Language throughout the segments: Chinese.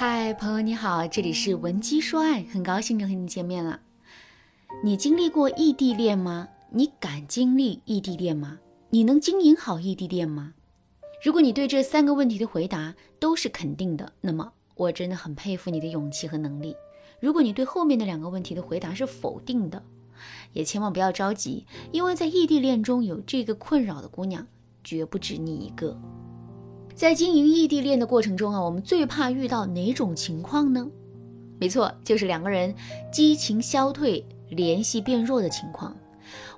嗨，朋友你好，这里是文姬说爱，很高兴又和你见面了。你经历过异地恋吗？你敢经历异地恋吗？你能经营好异地恋吗？如果你对这三个问题的回答都是肯定的，那么我真的很佩服你的勇气和能力。如果你对后面的两个问题的回答是否定的，也千万不要着急，因为在异地恋中有这个困扰的姑娘绝不止你一个。在经营异地恋的过程中啊，我们最怕遇到哪种情况呢？没错，就是两个人激情消退、联系变弱的情况。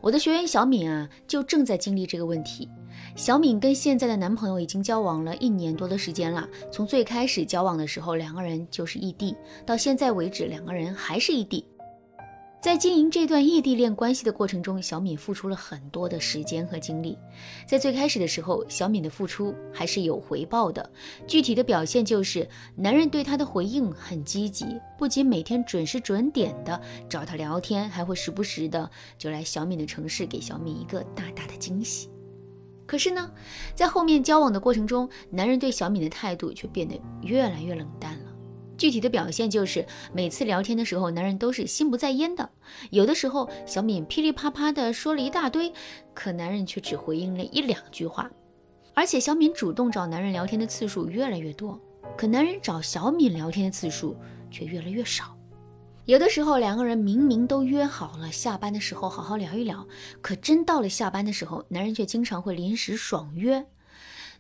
我的学员小敏啊，就正在经历这个问题。小敏跟现在的男朋友已经交往了一年多的时间了，从最开始交往的时候，两个人就是异地，到现在为止，两个人还是异地。在经营这段异地恋关系的过程中，小敏付出了很多的时间和精力。在最开始的时候，小敏的付出还是有回报的。具体的表现就是，男人对她的回应很积极，不仅每天准时准点的找她聊天，还会时不时的就来小敏的城市给小敏一个大大的惊喜。可是呢，在后面交往的过程中，男人对小敏的态度却变得越来越冷淡了。具体的表现就是，每次聊天的时候，男人都是心不在焉的。有的时候，小敏噼里啪啪的说了一大堆，可男人却只回应了一两句话。而且，小敏主动找男人聊天的次数越来越多，可男人找小敏聊天的次数却越来越少。有的时候，两个人明明都约好了下班的时候好好聊一聊，可真到了下班的时候，男人却经常会临时爽约。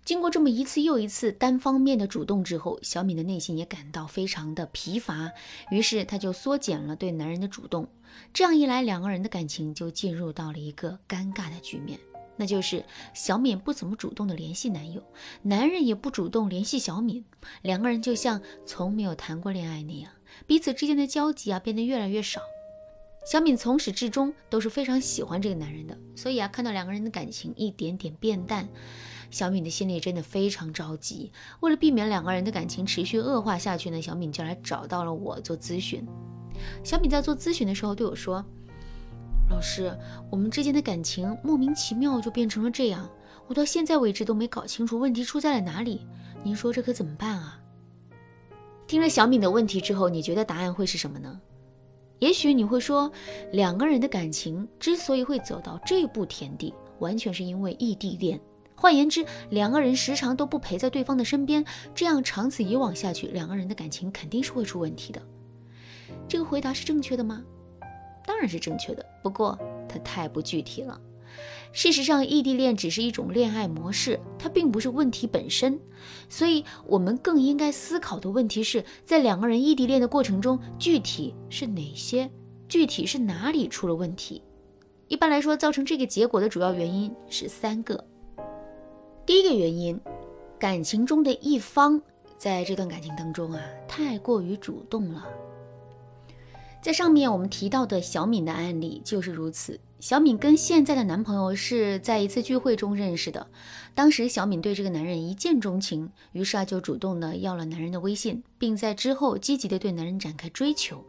经过这么一次又一次单方面的主动之后，小敏的内心也感到非常的疲乏，于是她就缩减了对男人的主动。这样一来，两个人的感情就进入到了一个尴尬的局面，那就是小敏不怎么主动的联系男友，男人也不主动联系小敏，两个人就像从没有谈过恋爱那样，彼此之间的交集啊变得越来越少。小敏从始至终都是非常喜欢这个男人的，所以啊，看到两个人的感情一点点变淡。小敏的心里真的非常着急，为了避免两个人的感情持续恶化下去呢，小敏就来找到了我做咨询。小敏在做咨询的时候对我说：“老师，我们之间的感情莫名其妙就变成了这样，我到现在为止都没搞清楚问题出在了哪里，您说这可怎么办啊？”听了小敏的问题之后，你觉得答案会是什么呢？也许你会说，两个人的感情之所以会走到这步田地，完全是因为异地恋。换言之，两个人时常都不陪在对方的身边，这样长此以往下去，两个人的感情肯定是会出问题的。这个回答是正确的吗？当然是正确的，不过它太不具体了。事实上，异地恋只是一种恋爱模式，它并不是问题本身。所以，我们更应该思考的问题是在两个人异地恋的过程中，具体是哪些，具体是哪里出了问题？一般来说，造成这个结果的主要原因是三个。第一个原因，感情中的一方在这段感情当中啊，太过于主动了。在上面我们提到的小敏的案例就是如此。小敏跟现在的男朋友是在一次聚会中认识的，当时小敏对这个男人一见钟情，于是啊就主动的要了男人的微信，并在之后积极的对男人展开追求。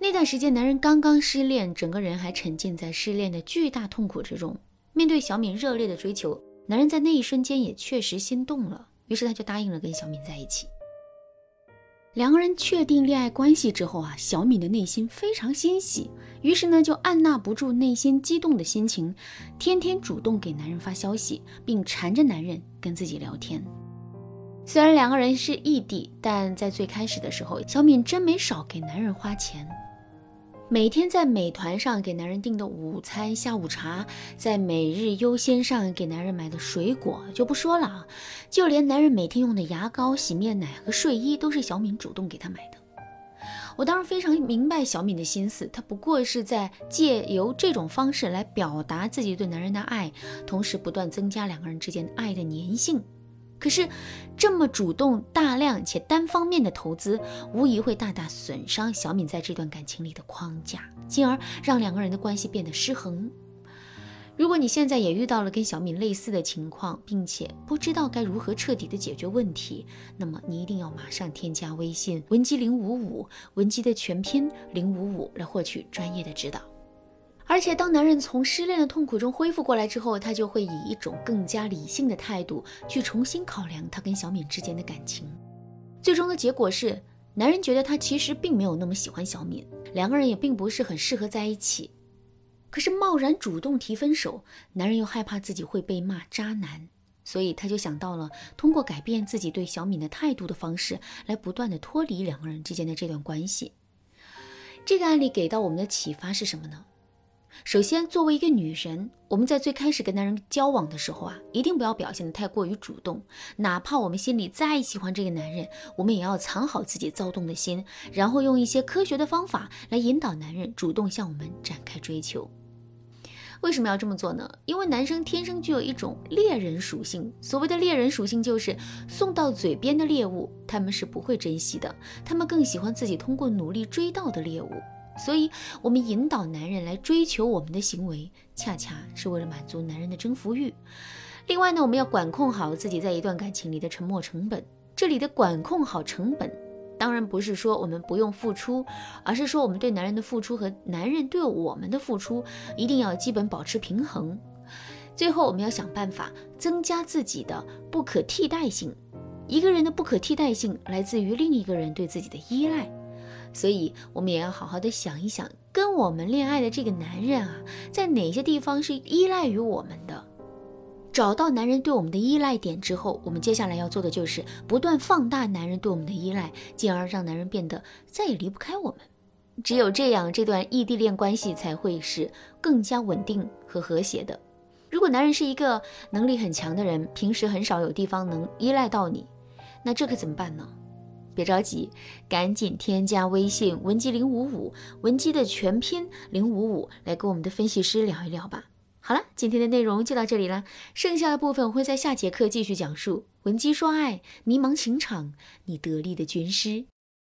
那段时间，男人刚刚失恋，整个人还沉浸在失恋的巨大痛苦之中，面对小敏热烈的追求。男人在那一瞬间也确实心动了，于是他就答应了跟小敏在一起。两个人确定恋爱关系之后啊，小敏的内心非常欣喜，于是呢就按捺不住内心激动的心情，天天主动给男人发消息，并缠着男人跟自己聊天。虽然两个人是异地，但在最开始的时候，小敏真没少给男人花钱。每天在美团上给男人订的午餐、下午茶，在每日优先上给男人买的水果就不说了啊，就连男人每天用的牙膏、洗面奶和睡衣都是小敏主动给他买的。我当然非常明白小敏的心思，她不过是在借由这种方式来表达自己对男人的爱，同时不断增加两个人之间爱的粘性。可是，这么主动、大量且单方面的投资，无疑会大大损伤小敏在这段感情里的框架，进而让两个人的关系变得失衡。如果你现在也遇到了跟小敏类似的情况，并且不知道该如何彻底的解决问题，那么你一定要马上添加微信文姬零五五，文姬的全拼零五五，来获取专业的指导。而且，当男人从失恋的痛苦中恢复过来之后，他就会以一种更加理性的态度去重新考量他跟小敏之间的感情。最终的结果是，男人觉得他其实并没有那么喜欢小敏，两个人也并不是很适合在一起。可是贸然主动提分手，男人又害怕自己会被骂渣男，所以他就想到了通过改变自己对小敏的态度的方式，来不断的脱离两个人之间的这段关系。这个案例给到我们的启发是什么呢？首先，作为一个女人，我们在最开始跟男人交往的时候啊，一定不要表现的太过于主动。哪怕我们心里再喜欢这个男人，我们也要藏好自己躁动的心，然后用一些科学的方法来引导男人主动向我们展开追求。为什么要这么做呢？因为男生天生具有一种猎人属性。所谓的猎人属性，就是送到嘴边的猎物，他们是不会珍惜的，他们更喜欢自己通过努力追到的猎物。所以，我们引导男人来追求我们的行为，恰恰是为了满足男人的征服欲。另外呢，我们要管控好自己在一段感情里的沉没成本。这里的管控好成本，当然不是说我们不用付出，而是说我们对男人的付出和男人对我们的付出一定要基本保持平衡。最后，我们要想办法增加自己的不可替代性。一个人的不可替代性来自于另一个人对自己的依赖。所以，我们也要好好的想一想，跟我们恋爱的这个男人啊，在哪些地方是依赖于我们的？找到男人对我们的依赖点之后，我们接下来要做的就是不断放大男人对我们的依赖，进而让男人变得再也离不开我们。只有这样，这段异地恋关系才会是更加稳定和和谐的。如果男人是一个能力很强的人，平时很少有地方能依赖到你，那这可怎么办呢？别着急，赶紧添加微信文姬零五五，文姬的全拼零五五，来跟我们的分析师聊一聊吧。好了，今天的内容就到这里了，剩下的部分我会在下节课继续讲述。文姬说爱，迷茫情场，你得力的军师。